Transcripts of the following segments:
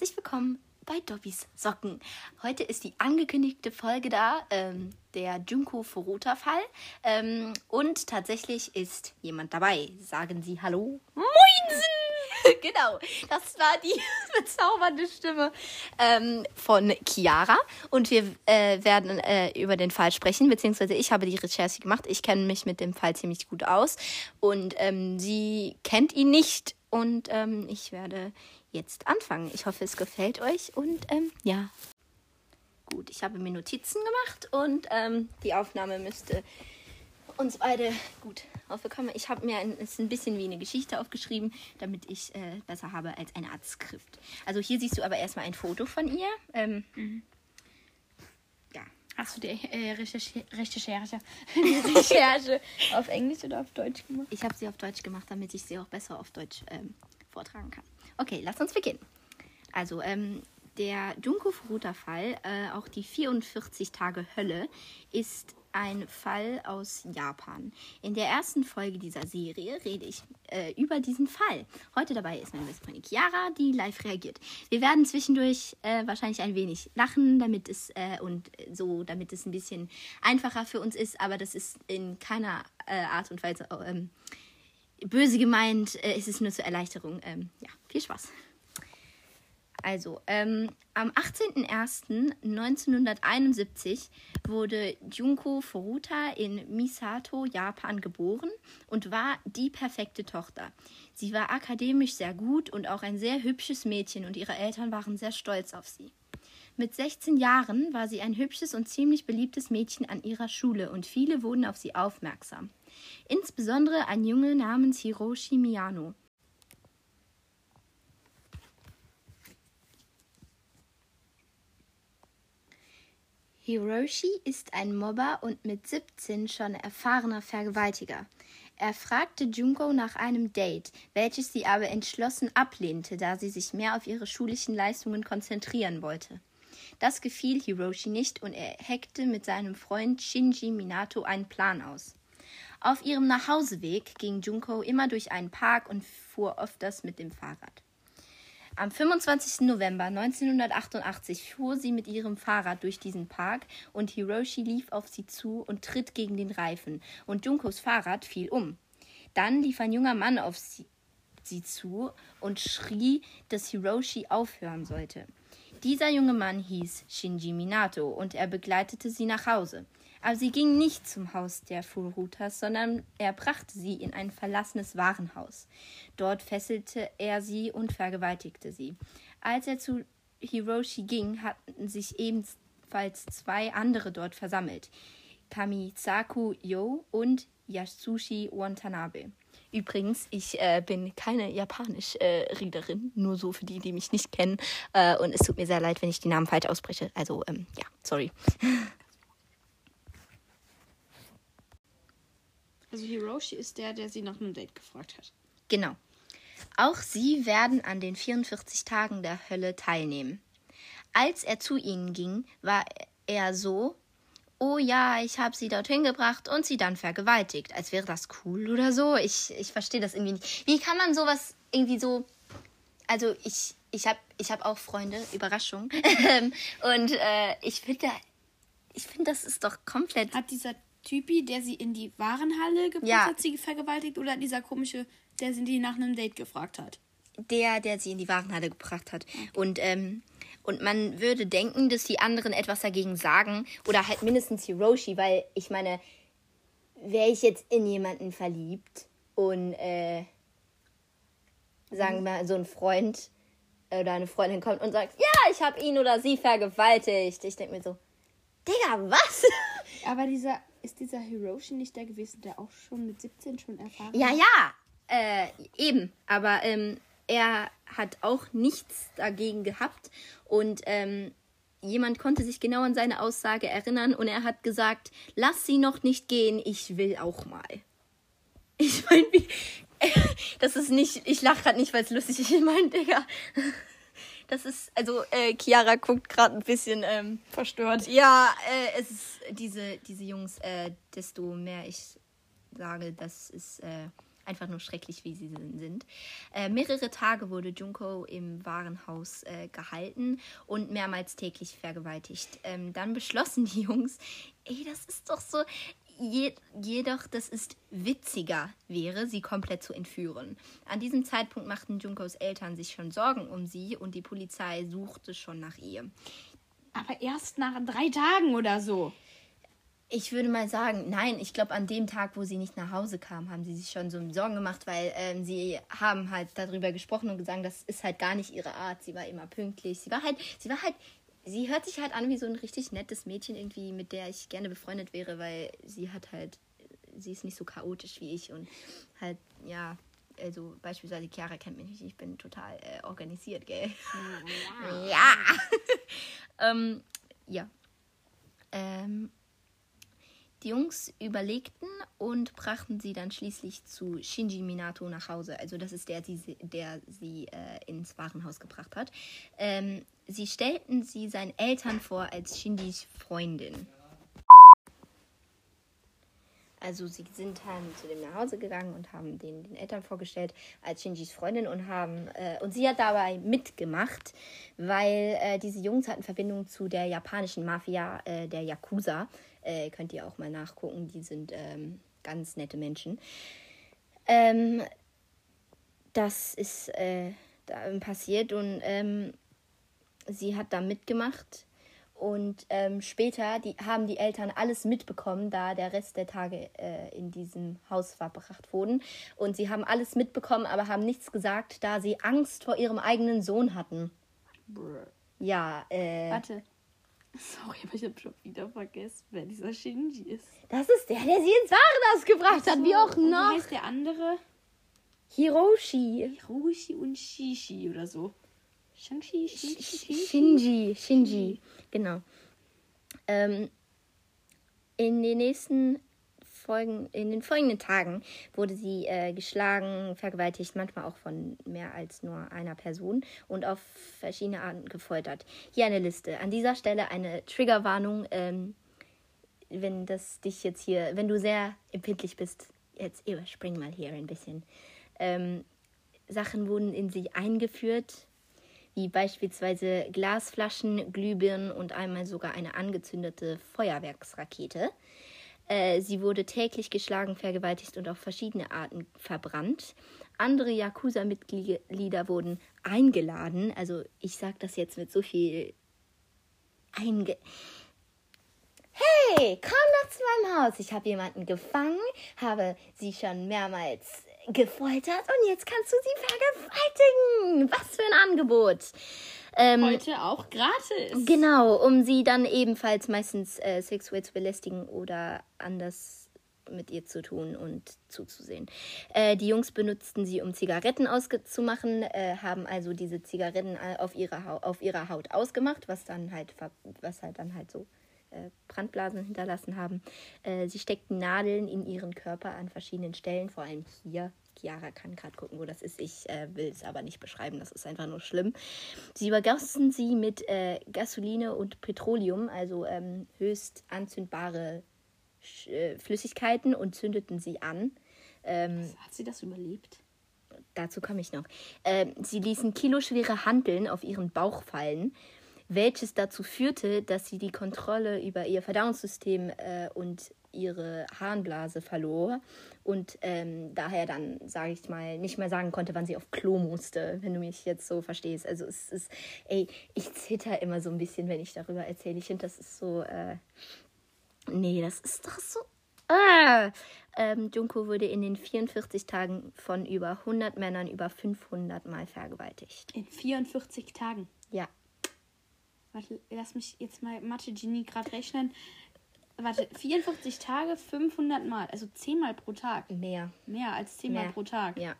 herzlich willkommen bei Dobbys Socken. Heute ist die angekündigte Folge da, ähm, der Junko Furuta-Fall. Ähm, und tatsächlich ist jemand dabei. Sagen Sie Hallo. Moinsen! genau, das war die bezaubernde Stimme ähm, von Chiara. Und wir äh, werden äh, über den Fall sprechen, beziehungsweise ich habe die Recherche gemacht. Ich kenne mich mit dem Fall ziemlich gut aus. Und ähm, sie kennt ihn nicht. Und ähm, ich werde jetzt anfangen. Ich hoffe, es gefällt euch und ähm, ja. Gut, ich habe mir Notizen gemacht und ähm, die Aufnahme müsste uns beide gut aufbekommen. Ich habe mir ein, ist ein bisschen wie eine Geschichte aufgeschrieben, damit ich äh, besser habe als eine Art Skript. Also hier siehst du aber erstmal ein Foto von ihr. Ähm, mhm. Ja. Hast du die äh, Recherche, Recherche, Recherche auf Englisch oder auf Deutsch gemacht? Ich habe sie auf Deutsch gemacht, damit ich sie auch besser auf Deutsch ähm, vortragen kann. Okay, lass uns beginnen. Also, ähm, der Junko Furuta-Fall, äh, auch die 44 Tage Hölle, ist ein Fall aus Japan. In der ersten Folge dieser Serie rede ich äh, über diesen Fall. Heute dabei ist meine beste Freundin Chiara, die live reagiert. Wir werden zwischendurch äh, wahrscheinlich ein wenig lachen, damit es äh, und so, damit es ein bisschen einfacher für uns ist, aber das ist in keiner äh, Art und Weise ähm, böse gemeint, äh, ist es nur zur Erleichterung. Ähm, ja, viel Spaß. Also, ähm, am 18.01.1971 wurde Junko Furuta in Misato, Japan geboren und war die perfekte Tochter. Sie war akademisch sehr gut und auch ein sehr hübsches Mädchen und ihre Eltern waren sehr stolz auf sie. Mit 16 Jahren war sie ein hübsches und ziemlich beliebtes Mädchen an ihrer Schule und viele wurden auf sie aufmerksam. Insbesondere ein Junge namens Hiroshi Miyano. Hiroshi ist ein Mobber und mit 17 schon erfahrener Vergewaltiger. Er fragte Junko nach einem Date, welches sie aber entschlossen ablehnte, da sie sich mehr auf ihre schulischen Leistungen konzentrieren wollte. Das gefiel Hiroshi nicht und er heckte mit seinem Freund Shinji Minato einen Plan aus. Auf ihrem Nachhauseweg ging Junko immer durch einen Park und fuhr öfters mit dem Fahrrad. Am 25. November 1988 fuhr sie mit ihrem Fahrrad durch diesen Park und Hiroshi lief auf sie zu und tritt gegen den Reifen und Junkos Fahrrad fiel um. Dann lief ein junger Mann auf sie, sie zu und schrie, dass Hiroshi aufhören sollte. Dieser junge Mann hieß Shinji Minato und er begleitete sie nach Hause. Aber sie ging nicht zum Haus der Furutas, sondern er brachte sie in ein verlassenes Warenhaus. Dort fesselte er sie und vergewaltigte sie. Als er zu Hiroshi ging, hatten sich ebenfalls zwei andere dort versammelt. Kamisaku Yo und Yasushi Watanabe. Übrigens, ich äh, bin keine Japanisch-Readerin, äh, nur so für die, die mich nicht kennen. Äh, und es tut mir sehr leid, wenn ich die Namen falsch ausspreche. Also, ähm, ja, sorry. Also Hiroshi ist der, der sie nach einem Date gefragt hat. Genau. Auch sie werden an den 44 Tagen der Hölle teilnehmen. Als er zu ihnen ging, war er so, oh ja, ich habe sie dorthin gebracht und sie dann vergewaltigt. Als wäre das cool oder so. Ich, ich verstehe das irgendwie nicht. Wie kann man sowas irgendwie so. Also ich, ich habe ich hab auch Freunde, Überraschung. und äh, ich finde, ich finde, das ist doch komplett. Hat dieser Typi, der sie in die Warenhalle gebracht ja. hat, sie vergewaltigt oder dieser komische, der sie nach einem Date gefragt hat? Der, der sie in die Warenhalle gebracht hat. Okay. Und, ähm, und man würde denken, dass die anderen etwas dagegen sagen. Oder halt mindestens Hiroshi, weil ich meine, wäre ich jetzt in jemanden verliebt und äh, sagen wir mal, so ein Freund oder eine Freundin kommt und sagt, ja, ich habe ihn oder sie vergewaltigt. Ich denke mir so, Digga, was? Aber dieser ist dieser Hiroshi nicht der gewesen, der auch schon mit 17 schon erfahren Ja, ja, äh, eben. Aber ähm, er hat auch nichts dagegen gehabt und ähm, jemand konnte sich genau an seine Aussage erinnern und er hat gesagt, lass sie noch nicht gehen, ich will auch mal. Ich meine, das ist nicht, ich lache gerade nicht, weil es lustig ist. Ich meine, Digga, das ist, also äh, Chiara guckt gerade ein bisschen ähm, verstört. Ja, äh, es ist diese, diese Jungs, äh, desto mehr ich sage, das ist, äh, einfach nur schrecklich, wie sie sind. Äh, mehrere Tage wurde Junko im Warenhaus äh, gehalten und mehrmals täglich vergewaltigt. Ähm, dann beschlossen die Jungs, ey, das ist doch so. Je, jedoch, dass es witziger wäre, sie komplett zu entführen. An diesem Zeitpunkt machten Junkos Eltern sich schon Sorgen um sie und die Polizei suchte schon nach ihr. Aber erst nach drei Tagen oder so. Ich würde mal sagen, nein, ich glaube, an dem Tag, wo sie nicht nach Hause kam, haben sie sich schon so Sorgen gemacht, weil ähm, sie haben halt darüber gesprochen und gesagt, das ist halt gar nicht ihre Art. Sie war immer pünktlich. Sie war halt, sie war halt, sie hört sich halt an wie so ein richtig nettes Mädchen irgendwie, mit der ich gerne befreundet wäre, weil sie hat halt, sie ist nicht so chaotisch wie ich und halt, ja, also beispielsweise Chiara kennt mich nicht, ich bin total äh, organisiert, gell? Ja. ja. ähm, ja. Ähm, die Jungs überlegten und brachten sie dann schließlich zu Shinji Minato nach Hause. Also das ist der, der sie äh, ins Warenhaus gebracht hat. Ähm, sie stellten sie seinen Eltern vor als Shinjis Freundin. Also sie sind dann zu dem nach Hause gegangen und haben den, den Eltern vorgestellt als Shinjis Freundin und haben äh, und sie hat dabei mitgemacht, weil äh, diese Jungs hatten Verbindung zu der japanischen Mafia, äh, der Yakuza. Äh, könnt ihr auch mal nachgucken. Die sind ähm, ganz nette Menschen. Ähm, das ist äh, da passiert und ähm, sie hat da mitgemacht. Und ähm, später die, haben die Eltern alles mitbekommen, da der Rest der Tage äh, in diesem Haus verbracht wurden. Und sie haben alles mitbekommen, aber haben nichts gesagt, da sie Angst vor ihrem eigenen Sohn hatten. Brr. Ja, äh. Warte, Sorry, aber ich habe schon wieder vergessen, wer dieser Shinji ist. Das ist der, der sie ins Warenhaus gebracht so, hat. Wie auch noch. Wie heißt der andere? Hiroshi. Hiroshi und Shishi oder so. Shangshi, Shinji. Shinji, Shinji. Genau. Ähm, in den nächsten Folgen, in den folgenden Tagen wurde sie äh, geschlagen, vergewaltigt, manchmal auch von mehr als nur einer Person und auf verschiedene Arten gefoltert. Hier eine Liste. An dieser Stelle eine Triggerwarnung. Ähm, wenn das dich jetzt hier, wenn du sehr empfindlich bist, jetzt überspring mal hier ein bisschen. Ähm, Sachen wurden in sie eingeführt, wie beispielsweise Glasflaschen, Glühbirnen und einmal sogar eine angezündete Feuerwerksrakete. Äh, sie wurde täglich geschlagen, vergewaltigt und auf verschiedene Arten verbrannt. Andere Yakuza-Mitglieder wurden eingeladen. Also ich sage das jetzt mit so viel einge... Hey, komm doch zu meinem Haus. Ich habe jemanden gefangen, habe sie schon mehrmals gefoltert und jetzt kannst du sie vergewaltigen. Was für ein Angebot. Ähm, Heute auch gratis. Genau, um sie dann ebenfalls meistens äh, sexuell zu belästigen oder anders mit ihr zu tun und zuzusehen. Äh, die Jungs benutzten sie, um Zigaretten auszumachen, äh, haben also diese Zigaretten äh, auf ihrer, auf ihrer Haut ausgemacht, was dann halt, was halt dann halt so Brandblasen hinterlassen haben. Äh, sie steckten Nadeln in ihren Körper an verschiedenen Stellen, vor allem hier. Chiara kann gerade gucken, wo das ist. Ich äh, will es aber nicht beschreiben, das ist einfach nur schlimm. Sie übergossen sie mit äh, Gasoline und Petroleum, also ähm, höchst anzündbare äh, Flüssigkeiten, und zündeten sie an. Ähm, Hat sie das überlebt? Dazu komme ich noch. Ähm, sie ließen kiloschwere Handeln auf ihren Bauch fallen welches dazu führte, dass sie die Kontrolle über ihr Verdauungssystem äh, und ihre Harnblase verlor und ähm, daher dann, sage ich mal, nicht mehr sagen konnte, wann sie auf Klo musste, wenn du mich jetzt so verstehst. Also es ist, ey, ich zitter immer so ein bisschen, wenn ich darüber erzähle. Ich finde, das ist so, äh, nee, das ist doch so, äh. Ähm, Junko wurde in den 44 Tagen von über 100 Männern über 500 Mal vergewaltigt. In 44 Tagen? Ja. Warte, lass mich jetzt mal Mathe-Genie gerade rechnen. Warte, 44 Tage, 500 Mal, also 10 Mal pro Tag. Mehr. Mehr als 10 Mehr. Mal pro Tag. Ja.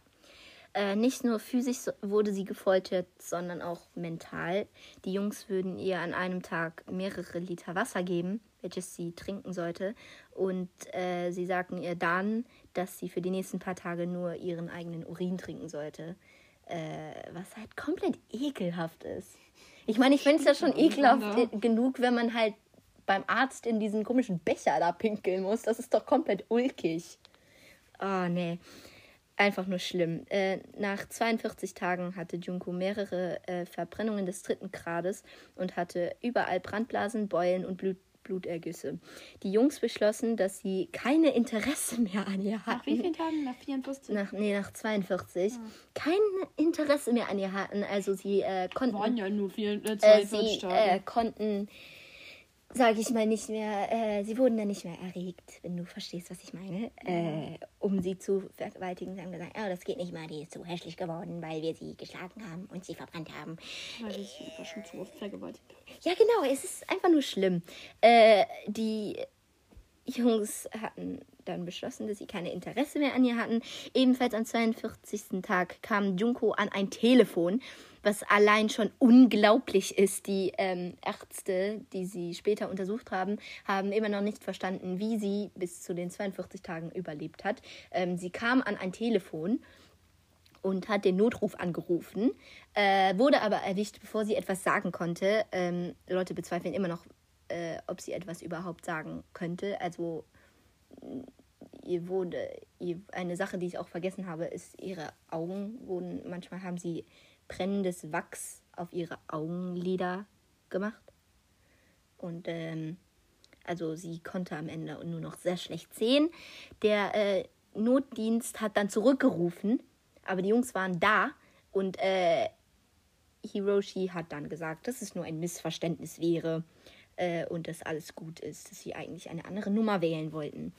Äh, nicht nur physisch wurde sie gefoltert, sondern auch mental. Die Jungs würden ihr an einem Tag mehrere Liter Wasser geben, welches sie trinken sollte. Und äh, sie sagten ihr dann, dass sie für die nächsten paar Tage nur ihren eigenen Urin trinken sollte. Äh, was halt komplett ekelhaft ist. Ich meine, ich finde es ja schon ekelhaft ja. genug, wenn man halt beim Arzt in diesen komischen Becher da pinkeln muss. Das ist doch komplett ulkig. Oh, nee. einfach nur schlimm. Äh, nach 42 Tagen hatte Junko mehrere äh, Verbrennungen des dritten Grades und hatte überall Brandblasen, Beulen und Blut Blutergüsse. Die Jungs beschlossen, dass sie keine Interesse mehr an ihr hatten. Nach wie vielen Tagen? Nach 44? Nach, nee, nach 42. Kein Interesse mehr an ihr hatten. Also sie äh, konnten. Waren ja nur vier, äh, äh, 42 sie Tage. äh, konnten, sage ich mal, nicht mehr, äh, sie wurden dann nicht mehr erregt, wenn du verstehst, was ich meine, äh, um sie zu vergewaltigen. Sie haben gesagt, oh, das geht nicht mehr, die ist so hässlich geworden, weil wir sie geschlagen haben und sie verbrannt haben. Weil ich war schon zu oft vergewaltigt. Ja, genau, es ist einfach nur schlimm. Äh, die Jungs hatten dann beschlossen, dass sie keine Interesse mehr an ihr hatten. Ebenfalls am 42. Tag kam Junko an ein Telefon, was allein schon unglaublich ist. Die ähm, Ärzte, die sie später untersucht haben, haben immer noch nicht verstanden, wie sie bis zu den 42 Tagen überlebt hat. Ähm, sie kam an ein Telefon und hat den Notruf angerufen, äh, wurde aber erwischt, bevor sie etwas sagen konnte. Ähm, Leute bezweifeln immer noch, äh, ob sie etwas überhaupt sagen könnte. Also ihr wurde ihr, eine Sache, die ich auch vergessen habe, ist ihre Augen wurden manchmal haben sie brennendes Wachs auf ihre Augenlider gemacht und ähm, also sie konnte am Ende nur noch sehr schlecht sehen. Der äh, Notdienst hat dann zurückgerufen, aber die Jungs waren da und äh, Hiroshi hat dann gesagt, dass es nur ein Missverständnis wäre äh, und dass alles gut ist, dass sie eigentlich eine andere Nummer wählen wollten.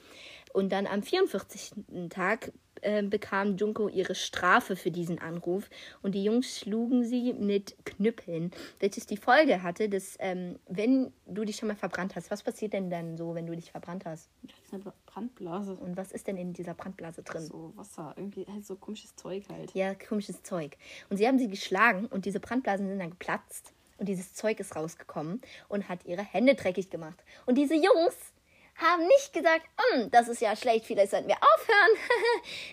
Und dann am 44. Tag äh, bekam Junko ihre Strafe für diesen Anruf und die Jungs schlugen sie mit Knüppeln, welches die Folge hatte, dass ähm, wenn du dich schon mal verbrannt hast, was passiert denn dann so, wenn du dich verbrannt hast? Das ist eine Brandblase. Und was ist denn in dieser Brandblase drin? So Wasser, irgendwie halt so komisches Zeug halt. Ja, komisches Zeug. Und sie haben sie geschlagen und diese Brandblasen sind dann geplatzt und dieses Zeug ist rausgekommen und hat ihre Hände dreckig gemacht. Und diese Jungs haben nicht gesagt, "Hm, das ist ja schlecht, vielleicht sollten wir aufhören.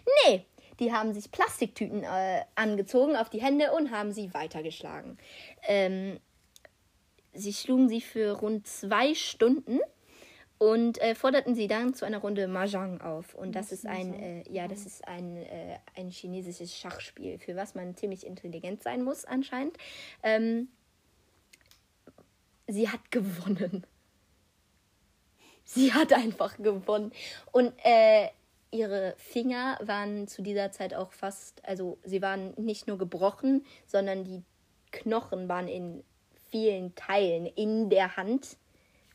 nee, die haben sich Plastiktüten äh, angezogen auf die Hände und haben sie weitergeschlagen. Ähm, sie schlugen sie für rund zwei Stunden und äh, forderten sie dann zu einer Runde Mahjong auf. Und das ist ein, äh, ja, das ist ein, äh, ein chinesisches Schachspiel, für was man ziemlich intelligent sein muss anscheinend. Ähm, sie hat gewonnen. Sie hat einfach gewonnen. Und äh, ihre Finger waren zu dieser Zeit auch fast, also sie waren nicht nur gebrochen, sondern die Knochen waren in vielen Teilen in der Hand.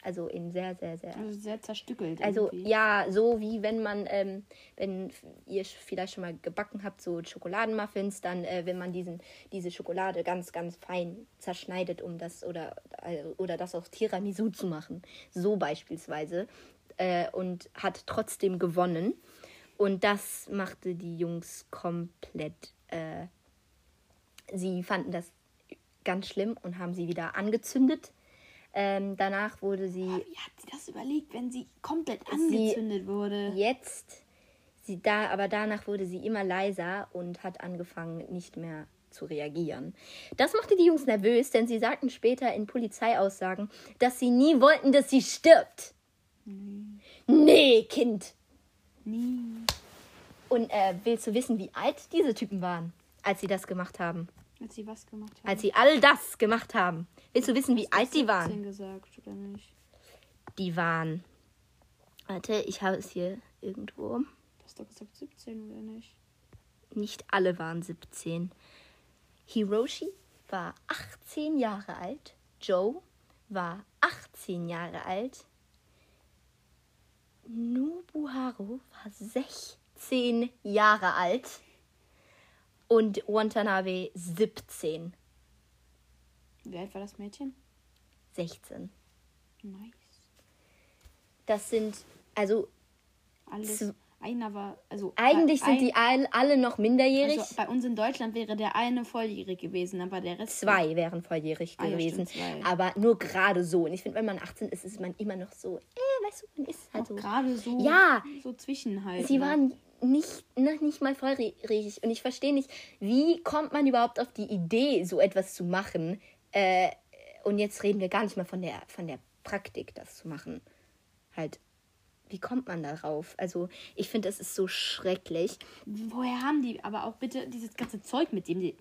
Also in sehr, sehr, sehr. Also sehr zerstückelt. Also irgendwie. ja, so wie wenn man, ähm, wenn ihr vielleicht schon mal gebacken habt, so Schokoladenmuffins, dann äh, wenn man diesen, diese Schokolade ganz, ganz fein zerschneidet, um das oder, äh, oder das aus Tiramisu zu machen. So beispielsweise. Äh, und hat trotzdem gewonnen. Und das machte die Jungs komplett. Äh, sie fanden das ganz schlimm und haben sie wieder angezündet. Ähm, danach wurde sie Wie hat sie das überlegt, wenn sie komplett Sie- angezündet wurde? jetzt, sie da, aber danach wurde sie immer leiser und hat angefangen, nicht mehr zu reagieren. Das machte die Jungs nervös, denn sie sagten später in Polizeiaussagen, dass sie nie wollten, dass sie stirbt. Nee, Kind. Nie. Und äh, willst du wissen, wie alt diese Typen waren, als sie das gemacht haben? Als sie was gemacht hat. Als sie all das gemacht haben. Willst du wissen, wie alt die waren? 17 gesagt, oder nicht? Die waren. Warte, ich habe es hier irgendwo. Du hast doch gesagt 17, oder nicht? Nicht alle waren 17. Hiroshi war 18 Jahre alt. Joe war 18 Jahre alt. Nobuharu war 16 Jahre alt. Und Watanabe 17. Wie alt war das Mädchen? 16. Nice. Das sind, also Alles. Einer war, also. eigentlich sind ein- die all, alle noch minderjährig. Also bei uns in Deutschland wäre der eine volljährig gewesen, aber der Rest. Zwei wären volljährig Ah, ja, gewesen. zwei. aber nur gerade so. Und ich finde, wenn man 18 ist, ist man immer noch so, äh, weißt du, man ist halt Auch so. gerade so. Ja. So zwischen halt. Sie ne? waren nicht, noch nicht mal volljährig. Und ich verstehe nicht, wie kommt man überhaupt auf die Idee, so etwas zu machen? Äh, und jetzt reden wir gar nicht mal von der, von der Praktik, das zu machen. Halt wie kommt man darauf? Also, ich finde, das ist so schrecklich. Woher haben die aber auch bitte dieses ganze Zeug, mit dem die.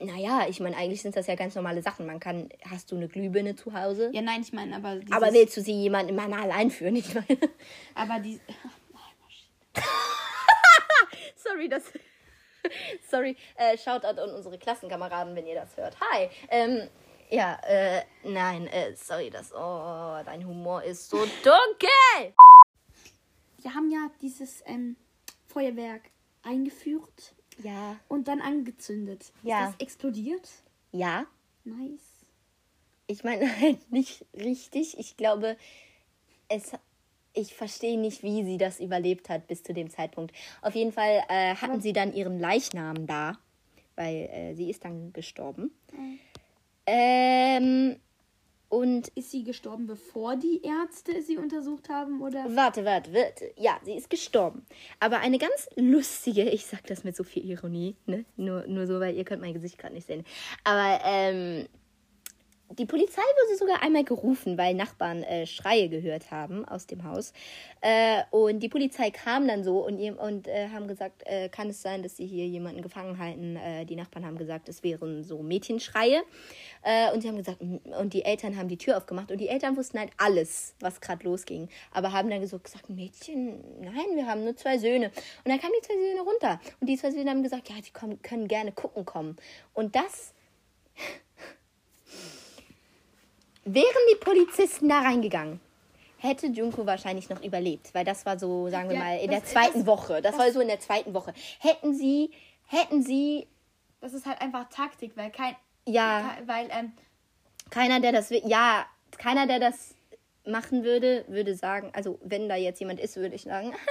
Naja, ich meine, eigentlich sind das ja ganz normale Sachen. Man kann, hast du eine Glühbirne zu Hause? Ja, nein, ich meine, aber. Dieses, aber willst du sie jemandem immer allein führen? Ich meine. Aber die. Sorry, das. Sorry, äh, Shoutout an unsere Klassenkameraden, wenn ihr das hört. Hi. Ähm, ja, äh, nein, äh, sorry, das. Oh, dein Humor ist so dunkel! Wir haben ja dieses ähm, Feuerwerk eingeführt Ja. und dann angezündet. Ja. Ist das explodiert? Ja. Nice. Ich meine halt nicht richtig. Ich glaube, es. Ich verstehe nicht, wie sie das überlebt hat bis zu dem Zeitpunkt. Auf jeden Fall äh, hatten sie dann ihren Leichnam da, weil äh, sie ist dann gestorben. Ähm, und Ist sie gestorben, bevor die Ärzte sie untersucht haben? Oder? Warte, warte, warte. Ja, sie ist gestorben. Aber eine ganz lustige, ich sag das mit so viel Ironie, ne? Nur, nur so, weil ihr könnt mein Gesicht gerade nicht sehen. Aber ähm, die Polizei wurde sogar einmal gerufen, weil Nachbarn äh, Schreie gehört haben aus dem Haus. Äh, und die Polizei kam dann so und, jem- und äh, haben gesagt, äh, kann es sein, dass sie hier jemanden gefangen halten? Äh, die Nachbarn haben gesagt, es wären so Mädchenschreie. Äh, und sie haben gesagt, mm, und die Eltern haben die Tür aufgemacht und die Eltern wussten halt alles, was gerade losging. Aber haben dann so gesagt, Mädchen, nein, wir haben nur zwei Söhne. Und dann kamen die zwei Söhne runter. Und die zwei Söhne haben gesagt, ja, sie kommen, können gerne gucken kommen. Und das Wären die Polizisten da reingegangen, hätte Junko wahrscheinlich noch überlebt, weil das war so, sagen wir Ja, mal, in das- der zweiten das- Woche. Das, war so in der zweiten Woche. Hätten sie, hätten sie, Das ist halt einfach Taktik, weil kein. ja, Weil, ähm, keiner, der das, ja, keiner, der das machen würde, würde sagen, also wenn da jetzt jemand ist, würde ich sagen,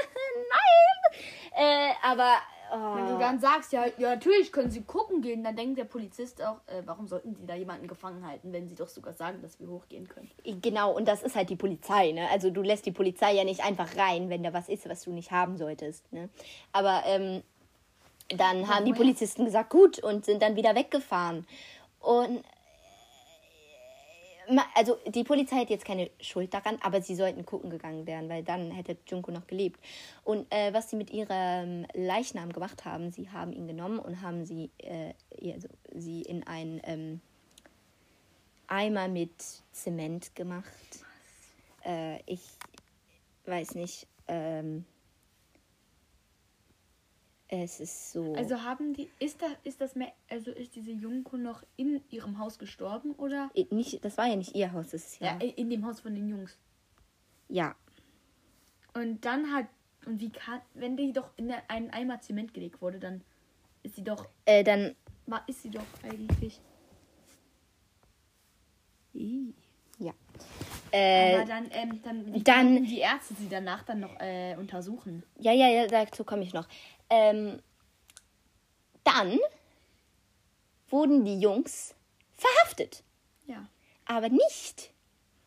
nein. Äh, aber, wenn du oh, dann sagst, ja, ja, natürlich können sie gucken gehen, dann denkt der Polizist auch, äh, warum sollten die da jemanden gefangen halten, wenn sie doch sogar sagen, dass wir hochgehen können. genau, und das ist halt die Polizei, ne? Also du lässt die Polizei ja nicht einfach rein, wenn da was ist, was du nicht haben solltest, ne? Aber, ähm, dann haben die Polizisten gesagt, gut, und sind dann wieder weggefahren. Und also die Polizei hätte jetzt keine Schuld daran, aber sie sollten gucken gegangen werden, weil dann hätte Junko noch gelebt. Und äh, was sie mit ihrem Leichnam gemacht haben, sie haben ihn genommen und haben sie, äh, also, sie in einen ähm, Eimer mit Zement gemacht. Äh, ich weiß nicht. Ähm, es ist so. Also haben die, ist da, ist das mehr, also ist diese Junko noch in ihrem Haus gestorben oder? Nicht, das war ja nicht ihr Haus, das ist ja. Ja, in dem Haus von den Jungs. ja. Und dann hat, und wie kann, wenn die doch in einen Eimer Zement gelegt wurde, dann ist sie doch, Äh, dann. war, ist sie doch eigentlich. Ja. Äh, Aber dann, ähm, dann, dann- die Ärzte sie danach dann noch äh, untersuchen. ja, ja, ja, dazu komme ich noch. Ähm, dann wurden die Jungs verhaftet. Ja. Aber nicht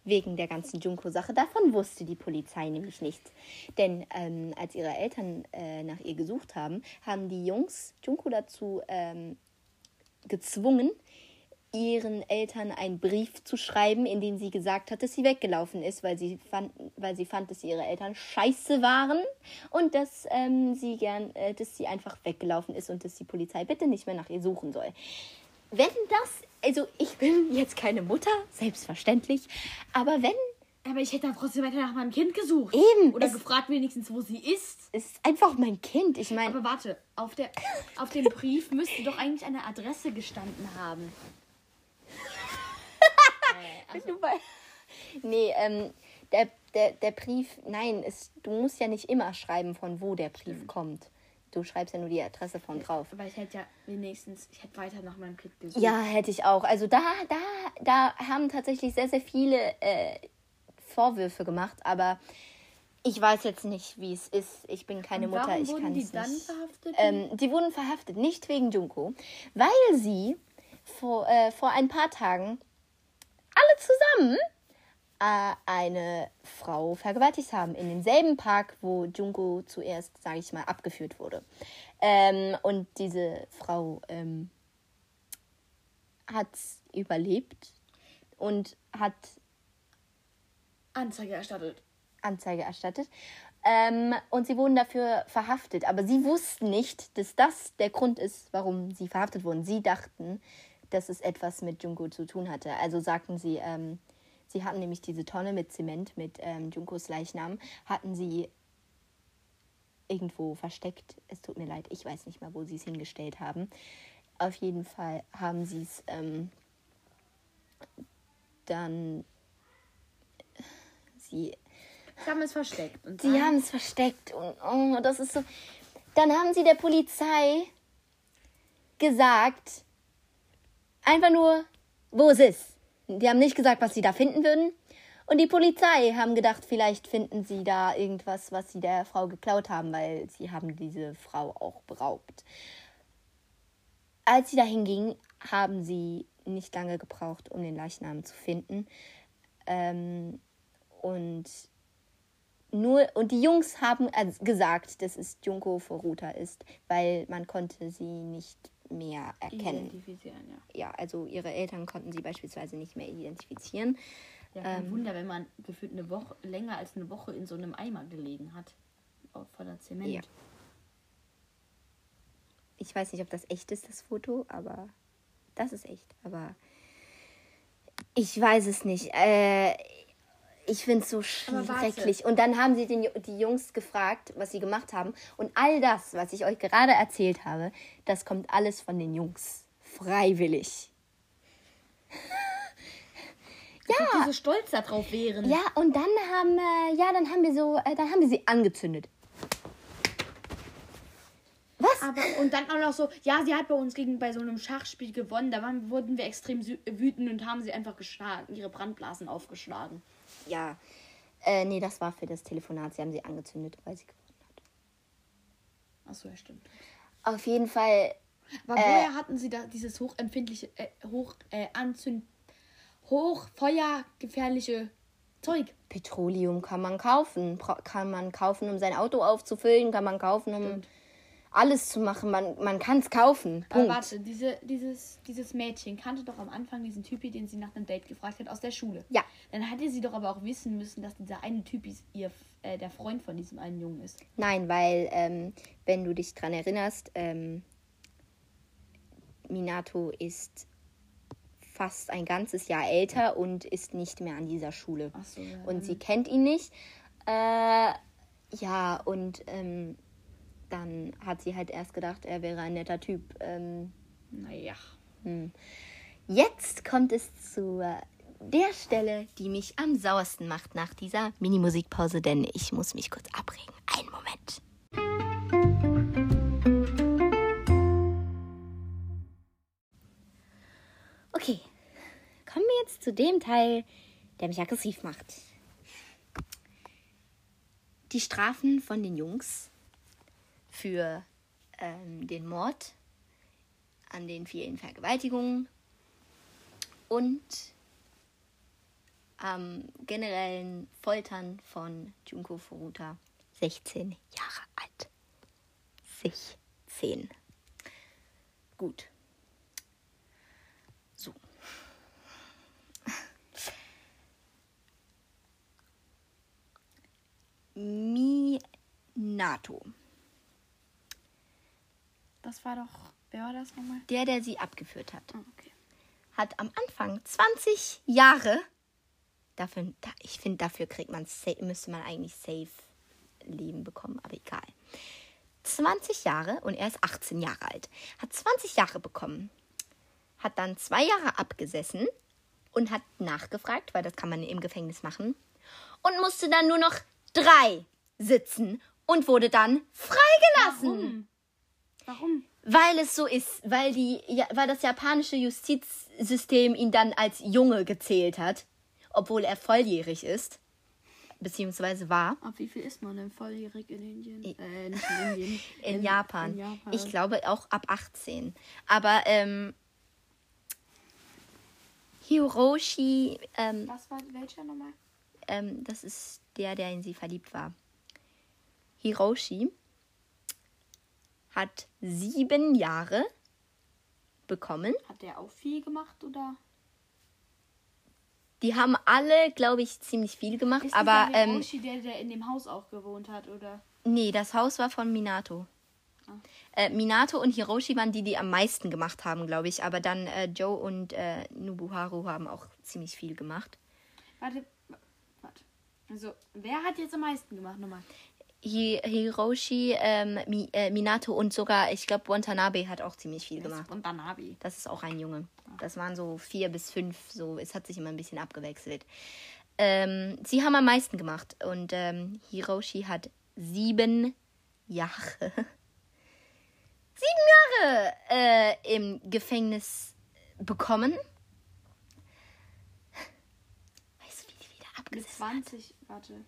wegen der ganzen Junko-Sache. Davon wusste die Polizei nämlich nichts. Denn ähm, als ihre Eltern äh, nach ihr gesucht haben, haben die Jungs Junko dazu ähm, gezwungen, ihren Eltern einen Brief zu schreiben, in dem sie gesagt hat, dass sie weggelaufen ist, weil sie fand, weil sie fand, dass ihre Eltern scheiße waren und dass ähm, sie gern, äh, dass sie einfach weggelaufen ist und dass die Polizei bitte nicht mehr nach ihr suchen soll. Wenn das, also ich bin jetzt keine Mutter, selbstverständlich, aber wenn Aber ich hätte dann trotzdem weiter nach meinem Kind gesucht. Eben, Oder gefragt wenigstens, wo sie ist. es ist einfach mein Kind, ich meine, Aber warte, auf, der, auf dem Brief müsste doch eigentlich eine Adresse gestanden haben. Äh, also, du bei- nee, ähm, der, der, der Brief, nein, es, du musst ja nicht immer schreiben, von wo der Brief kommt. Du schreibst ja nur die Adresse von drauf. aber ich hätte ja wenigstens, ich hätte weiter nach meinem Kind gesucht. Ja, hätte ich auch. Also da, da, da haben tatsächlich sehr, sehr viele äh, Vorwürfe gemacht, aber ich weiß jetzt nicht, wie es ist. Ich bin keine Und Mutter, ich wurden kann die es dann nicht. verhaftet? Ähm, die wurden verhaftet, nicht wegen Junko, weil sie vor, äh, vor ein paar Tagen alle zusammen äh, eine Frau vergewaltigt haben. In demselben Park, wo Junko zuerst, sage ich mal, abgeführt wurde. Ähm, und diese Frau ähm, hat überlebt und hat Anzeige erstattet. Anzeige erstattet. Ähm, und sie wurden dafür verhaftet. Aber sie wussten nicht, dass das der Grund ist, warum sie verhaftet wurden. Sie dachten, dass es etwas mit Junko zu tun hatte. Also sagten sie, ähm, sie hatten nämlich diese Tonne mit Zement, mit ähm, Junkos Leichnam, hatten sie irgendwo versteckt. Es tut mir leid, ich weiß nicht mehr, wo sie es hingestellt haben. Auf jeden Fall haben sie es ähm, dann. Sie. Sie haben es versteckt. Und Sie haben es versteckt und oh, das ist so. Dann haben sie der Polizei gesagt, einfach nur, wo es ist. Die haben nicht gesagt, was sie da finden würden. Und die Polizei haben gedacht, vielleicht finden sie da irgendwas, was sie der Frau geklaut haben, weil sie haben diese Frau auch beraubt. Als sie dahin gingen, haben sie nicht lange gebraucht, um den Leichnam zu finden. Ähm, und nur und die Jungs haben also gesagt, dass es Junko Furuta ist, weil man konnte sie nicht mehr erkennen. Identifizieren, ja. Ja, also ihre Eltern konnten sie beispielsweise nicht mehr identifizieren. Ja, kein Ähm. Wunder, wenn man gefühlt eine Woche, länger als eine Woche in so einem Eimer gelegen hat. Voller Zement. Ja. Ich weiß nicht, ob das echt ist, das Foto, aber das ist echt. Aber ich weiß es nicht. Äh, ich finde es so schrecklich. Und dann haben sie den, die Jungs gefragt, was sie gemacht haben. Und all das, was ich euch gerade erzählt habe, das kommt alles von den Jungs. Freiwillig. Ja. Die so stolz darauf wären. Ja, und dann haben, äh, ja, dann haben wir so, äh, dann haben wir sie angezündet. Was? Aber, und dann auch noch so, ja, sie hat bei uns gegen bei so einem Schachspiel gewonnen. Da waren, wurden wir extrem wütend und haben sie einfach geschlagen, ihre Brandblasen aufgeschlagen. Ja. Äh, nee, das war für das Telefonat. Sie haben sie angezündet, weil sie gewonnen hat. Achso, ja, stimmt. Auf jeden Fall, Aber woher hatten sie da dieses hochempfindliche, äh, hoch, äh, anzünd, hochfeuergefährliche Zeug? Petroleum kann man kaufen. Bra- Kann man kaufen, um sein Auto aufzufüllen. Kann man kaufen, um Stimmt. Alles zu machen. Man, man kann es kaufen. Aber Punkt. warte, diese, dieses, dieses Mädchen kannte doch am Anfang diesen Typi, den sie nach einem Date gefragt hat, aus der Schule. Ja. Dann hätte sie doch aber auch wissen müssen, dass dieser eine Typi ihr, äh, der Freund von diesem einen Jungen ist. Nein, weil, ähm, wenn du dich dran erinnerst, ähm, Minato ist fast ein ganzes Jahr älter und ist nicht mehr an dieser Schule. Ach so, ja. und sie kennt ihn nicht. Äh, ja, und ähm, dann hat sie halt erst gedacht, er wäre ein netter Typ. Ähm, Naja. jetzt kommt es zu äh, der Stelle, die mich am sauersten macht nach dieser Mini-Musikpause, denn ich muss mich kurz abregen. Einen Moment. Okay, kommen wir jetzt zu dem Teil, der mich aggressiv macht. Die Strafen von den Jungs für ähm, den Mord an den vielen Vergewaltigungen und am generellen Foltern von Junko Furuta, 16 Jahre alt. 16. Gut. So. Minato. Das war doch. Wer war das nochmal? Der, der sie abgeführt hat. Ah, okay. hat am Anfang 20 Jahre. Dafür, da, ich finde, dafür kriegt man müsste man eigentlich safe Leben bekommen, aber egal. 20 Jahre und er ist 18 Jahre alt. Hat 20 Jahre bekommen. Hat dann zwei Jahre abgesessen und hat nachgefragt, weil das kann man im Gefängnis machen. Und musste dann nur noch drei sitzen und wurde dann freigelassen. Warum? Warum? Weil es so ist, weil die, ja, weil das japanische Justizsystem ihn dann als Junge gezählt hat, obwohl er volljährig ist, beziehungsweise war Ab wie viel ist man denn volljährig in Indien? Äh, nicht in Indien. in, Japan. In Japan. Ich glaube auch ab 18. Aber ähm, Hiroshi, ähm, Was war welcher nochmal? ähm, das ist der, der in sie verliebt war. Hiroshi hat sieben Jahre bekommen. Hat der auch viel gemacht oder? Die haben alle, glaube ich, ziemlich viel gemacht, Ist aber dieser ähm, Hiroshi der, der in dem Haus auch gewohnt hat, oder? nee, das Haus war von Minato. Äh, Minato und Hiroshi waren die, die am meisten gemacht haben, glaube ich. Aber dann äh, Joe und äh, Nobuharu haben auch ziemlich viel gemacht. Warte, wa- warte. Also, wer hat jetzt am meisten gemacht nochmal? Hi Hiroshi, ähm, Mi äh, Minato und sogar, ich glaube, Watanabe hat auch ziemlich viel gemacht. Banabi. Das ist auch ein Junge. Das waren so vier bis fünf, so, es hat sich immer ein bisschen abgewechselt. Ähm, sie haben am meisten gemacht und ähm, Hiroshi hat sieben Jahre. sieben Jahre äh, im Gefängnis bekommen. Weißt du, wie die wieder abgesetzt 20, warte.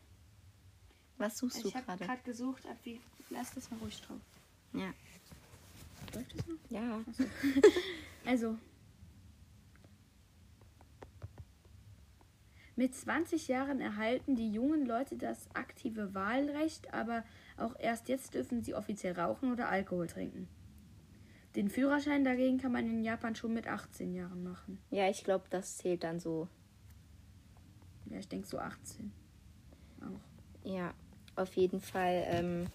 Was suchst du Ich habe gerade? gerade gesucht, ab wie. Lass das mal ruhig drauf. Ja. Läuft das noch? Ja. Also. Mit 20 Jahren erhalten die jungen Leute das aktive Wahlrecht, aber auch erst jetzt dürfen sie offiziell rauchen oder Alkohol trinken. Den Führerschein dagegen kann man in Japan schon mit 18 Jahren machen. Ja, ich glaube, das zählt dann so. Ja, ich denke so 18. Auch. Ja, auf jeden Fall ähm,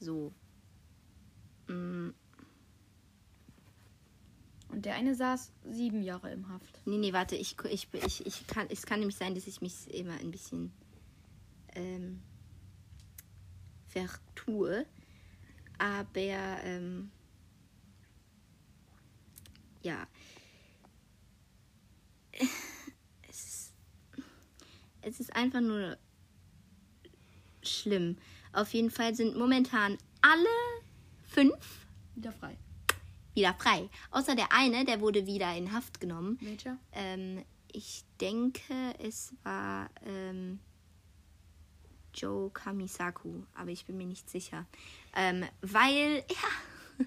so. Mm, Und der eine saß sieben Jahre im Haft. nee, nee, warte, ich, ich, ich, ich kann, es kann nämlich sein, dass ich mich immer ein bisschen ähm, vertue. Aber ähm, ja. Es ist, es ist einfach nur schlimm. Auf jeden Fall sind momentan alle fünf Wieder frei. wieder frei. Außer der eine, der wurde wieder in Haft genommen. Welcher? Ähm, ich denke, es war ähm, Joe Kamisaku, aber ich bin mir nicht sicher. Ähm, weil, ja,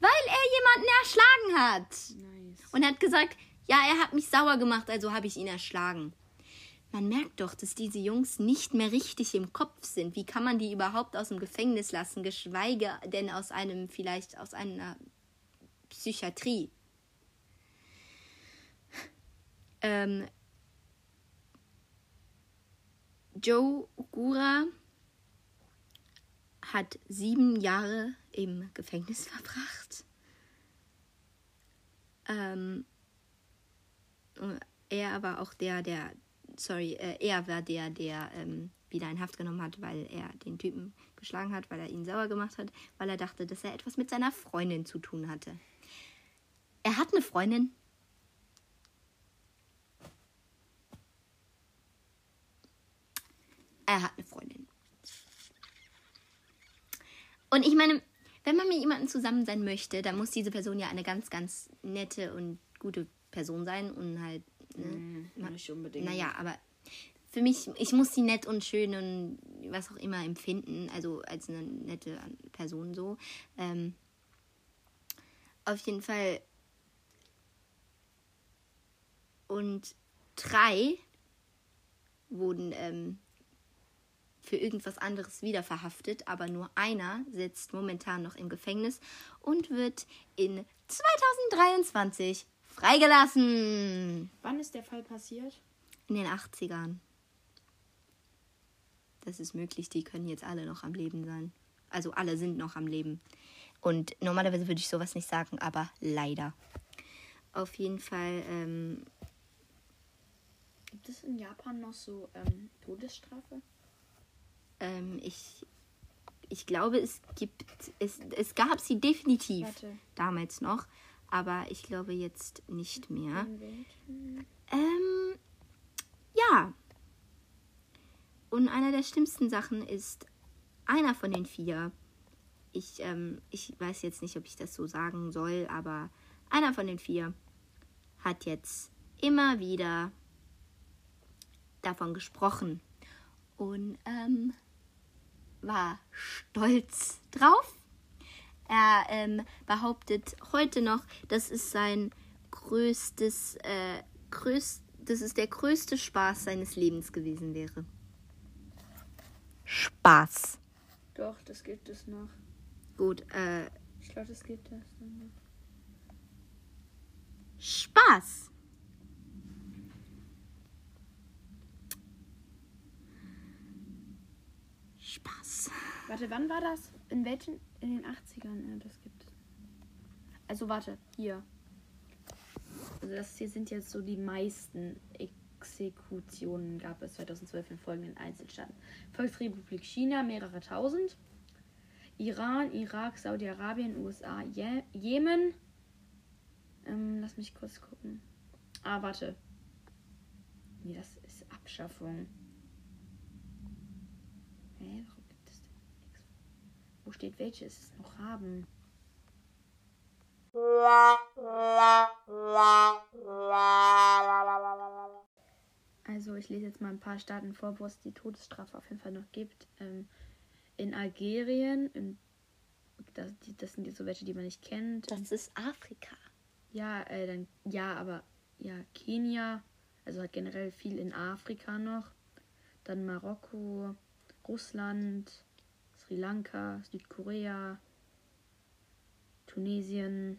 weil er jemanden erschlagen hat. Nice. Und hat gesagt, ja, er hat mich sauer gemacht, also habe ich ihn erschlagen. Man merkt doch, dass diese Jungs nicht mehr richtig im Kopf sind. Wie kann man die überhaupt aus dem Gefängnis lassen, geschweige denn aus einem, vielleicht aus einer Psychiatrie? Ähm, Joe Gura hat sieben Jahre im Gefängnis verbracht. Ähm, er war auch der, der, sorry, äh, er war der, der ähm, wieder in Haft genommen hat, weil er den Typen geschlagen hat, weil er ihn sauer gemacht hat, weil er dachte, dass er etwas mit seiner Freundin zu tun hatte. Er hat eine Freundin. Er hat eine Freundin. Und ich meine, wenn man mit jemandem zusammen sein möchte, dann muss diese Person ja eine ganz, ganz nette und gute Person sein und halt. Ne, Nicht unbedingt. naja, aber für mich, ich muss sie nett und schön und was auch immer empfinden, also als eine nette Person so. Ähm, auf jeden Fall. Und drei wurden ähm, für irgendwas anderes wieder verhaftet, aber nur einer sitzt momentan noch im Gefängnis und wird in 2023 freigelassen. Wann ist der Fall passiert? In den 80ern. Das ist möglich, die können jetzt alle noch am Leben sein. Also alle sind noch am Leben. Und normalerweise würde ich sowas nicht sagen, aber leider. Auf jeden Fall, ähm, Gibt es in Japan noch so ähm, Todesstrafe? ähm, ich, ich glaube, es gibt, es, es gab sie definitiv Warte. damals noch, aber ich glaube jetzt nicht mehr. Ähm, ja. Und einer der schlimmsten Sachen ist, einer von den vier, ich, ähm, ich weiß jetzt nicht, ob ich das so sagen soll, aber einer von den vier hat jetzt immer wieder davon gesprochen und ähm, war stolz drauf. Er ähm, behauptet heute noch, das ist sein größtes, äh, größt, das ist der größte Spaß seines Lebens gewesen wäre. Spaß. Doch, das gibt es noch. Gut, äh. Ich glaube, das gibt es noch. Spaß. Spaß. Warte, wann war das? In welchen? In den 80ern, ja, das gibt. Also warte, hier. Also das hier sind jetzt so die meisten Exekutionen gab es 2012 in folgenden Einzelstaaten. Volksrepublik China mehrere tausend. Iran, Irak, Saudi-Arabien, USA, Je Jemen. Ähm, lass mich kurz gucken. Ah, warte. Nee, das ist Abschaffung. Hä, warum gibt es denn nichts? Wo steht welches es noch haben? Also ich lese jetzt mal ein paar Staaten vor, wo es die Todesstrafe auf jeden Fall noch gibt. Ähm, in Algerien, in, das, die, das sind jetzt so welche, die man nicht kennt. Das ist Afrika. Ja, äh, dann, ja, aber ja, Kenia, also halt generell viel in Afrika noch. Dann Marokko, Russland, Sri Lanka, Südkorea, Tunesien,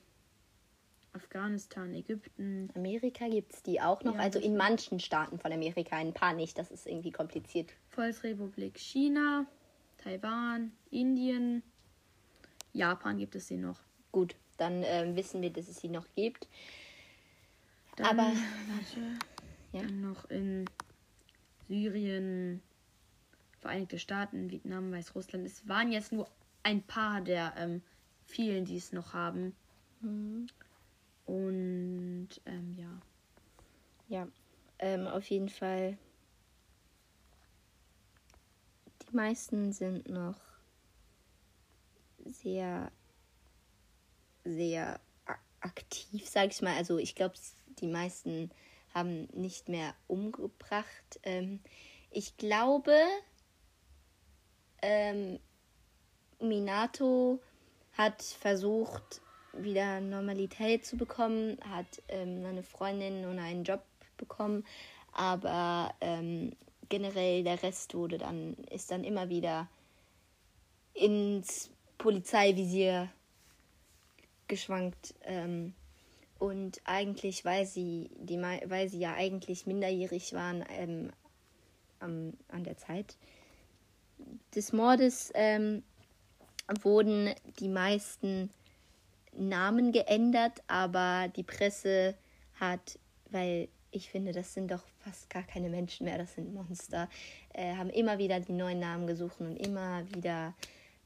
Afghanistan, Ägypten. Amerika gibt es die auch noch. Ja, also in manchen Staaten von Amerika, in ein paar nicht. Das ist irgendwie kompliziert. Volksrepublik China, Taiwan, Indien, Japan gibt es sie noch. Gut, dann ähm, wissen wir, dass es sie noch gibt. Dann, Aber- warte, Ja. dann noch in Syrien, Vereinigte Staaten, Vietnam, Weißrussland. Es waren jetzt nur ein paar der ähm, vielen, die es noch haben. Und ähm, ja. Ja, ähm, auf jeden Fall. Die meisten sind noch sehr, sehr aktiv, sag ich mal. Also ich glaube, die meisten haben nicht mehr umgebracht. Ähm, ich glaube, ähm, Minato hat versucht, wieder Normalität zu bekommen, hat ähm, eine Freundin und einen Job bekommen, aber ähm, generell der Rest wurde dann, ist dann immer wieder ins Polizeivisier geschwankt. Ähm, und eigentlich, weil sie, die, weil sie ja eigentlich minderjährig waren ähm, am, an der Zeit des Mordes, ähm, wurden die meisten Namen geändert, aber die Presse hat, weil ich finde, das sind doch fast gar keine Menschen mehr, das sind Monster, äh, haben immer wieder die neuen Namen gesucht und immer wieder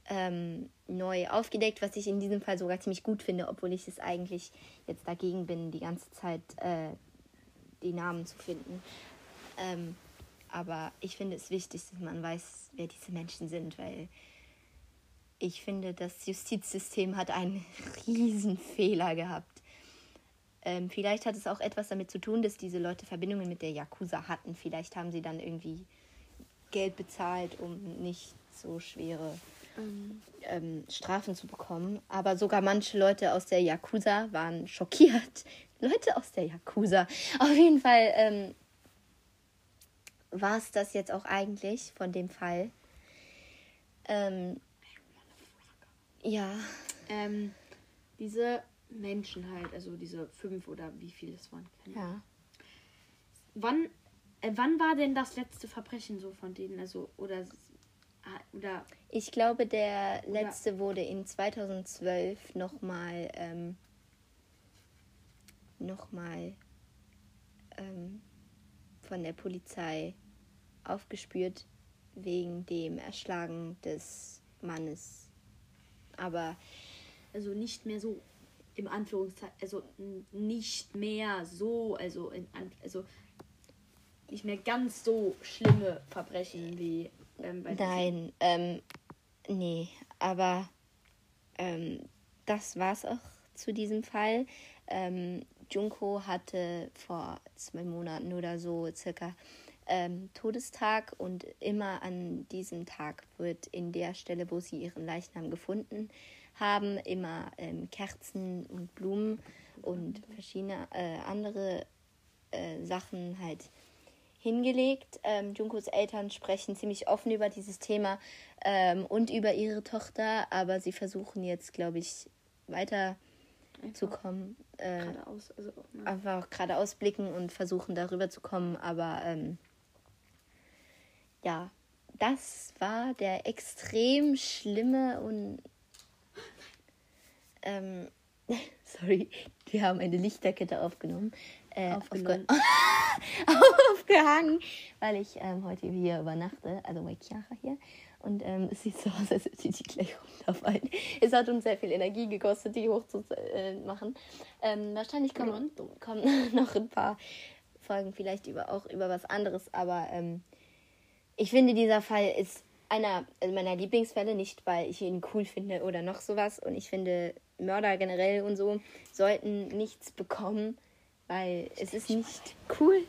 ähm, neu aufgedeckt, was ich in diesem Fall sogar ziemlich gut finde, obwohl ich es eigentlich jetzt dagegen bin, die ganze Zeit äh, die Namen zu finden. Ähm, aber ich finde es wichtig, dass man weiß, wer diese Menschen sind, weil ich finde, das Justizsystem hat einen riesen Fehler gehabt. Ähm, vielleicht hat es auch etwas damit zu tun, dass diese Leute Verbindungen mit der Yakuza hatten. Vielleicht haben sie dann irgendwie Geld bezahlt, um nicht so schwere ähm, Strafen zu bekommen. Aber sogar manche Leute aus der Yakuza waren schockiert. Leute aus der Yakuza. Auf jeden Fall ähm, war es das jetzt auch eigentlich von dem Fall. Ähm, ja, Ähm, diese Menschen halt, also diese fünf oder wie viele es waren. ja. Wann, äh, wann war denn das letzte Verbrechen so von denen? Also, oder, ah, oder Ich glaube, der letzte wurde in 2012 nochmal ähm, nochmal ähm, von der Polizei aufgespürt wegen dem Erschlagen des Mannes. Aber also nicht mehr so im Anführungszeichen, also nicht mehr so, also in, also nicht mehr ganz so schlimme Verbrechen wie ähm, bei nein, ähm, nee, aber ähm, das war's auch zu diesem Fall. Ähm, Junko hatte vor zwei Monaten oder so circa ähm, Todestag und immer an diesem Tag wird in der Stelle, wo sie ihren Leichnam gefunden haben, immer ähm, Kerzen und Blumen und verschiedene äh, andere äh, Sachen halt hingelegt. Ähm, Junkos Eltern sprechen ziemlich offen über dieses Thema ähm, und über ihre Tochter, aber sie versuchen jetzt, glaube ich, weiter zu kommen. Äh, geradeaus, also auch mal. einfach auch gerade ausblicken und versuchen darüber zu kommen, aber ähm, ja, das war der extrem schlimme und ähm, sorry, wir haben eine Lichterkette aufgenommen. Äh, Aufgenommen. aufgehangen, weil ich ähm, heute hier übernachte, also bei Chiara hier. Und ähm, es sieht so aus, als würde die gleich runterfallen. Es hat uns sehr viel Energie gekostet, die hochzumachen. Ähm, wahrscheinlich kommen, kommen noch ein paar Folgen vielleicht über, auch über was anderes, aber ähm, ich finde, dieser Fall ist einer meiner Lieblingsfälle, nicht weil ich ihn cool finde oder noch sowas. Und ich finde, Mörder generell und so sollten nichts bekommen, weil es ist nicht cool.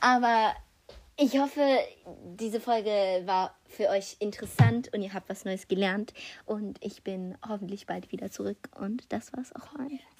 Aber ich hoffe, diese Folge war für euch interessant und ihr habt was Neues gelernt. Und ich bin hoffentlich bald wieder zurück. Und das war's auch. Tschüss!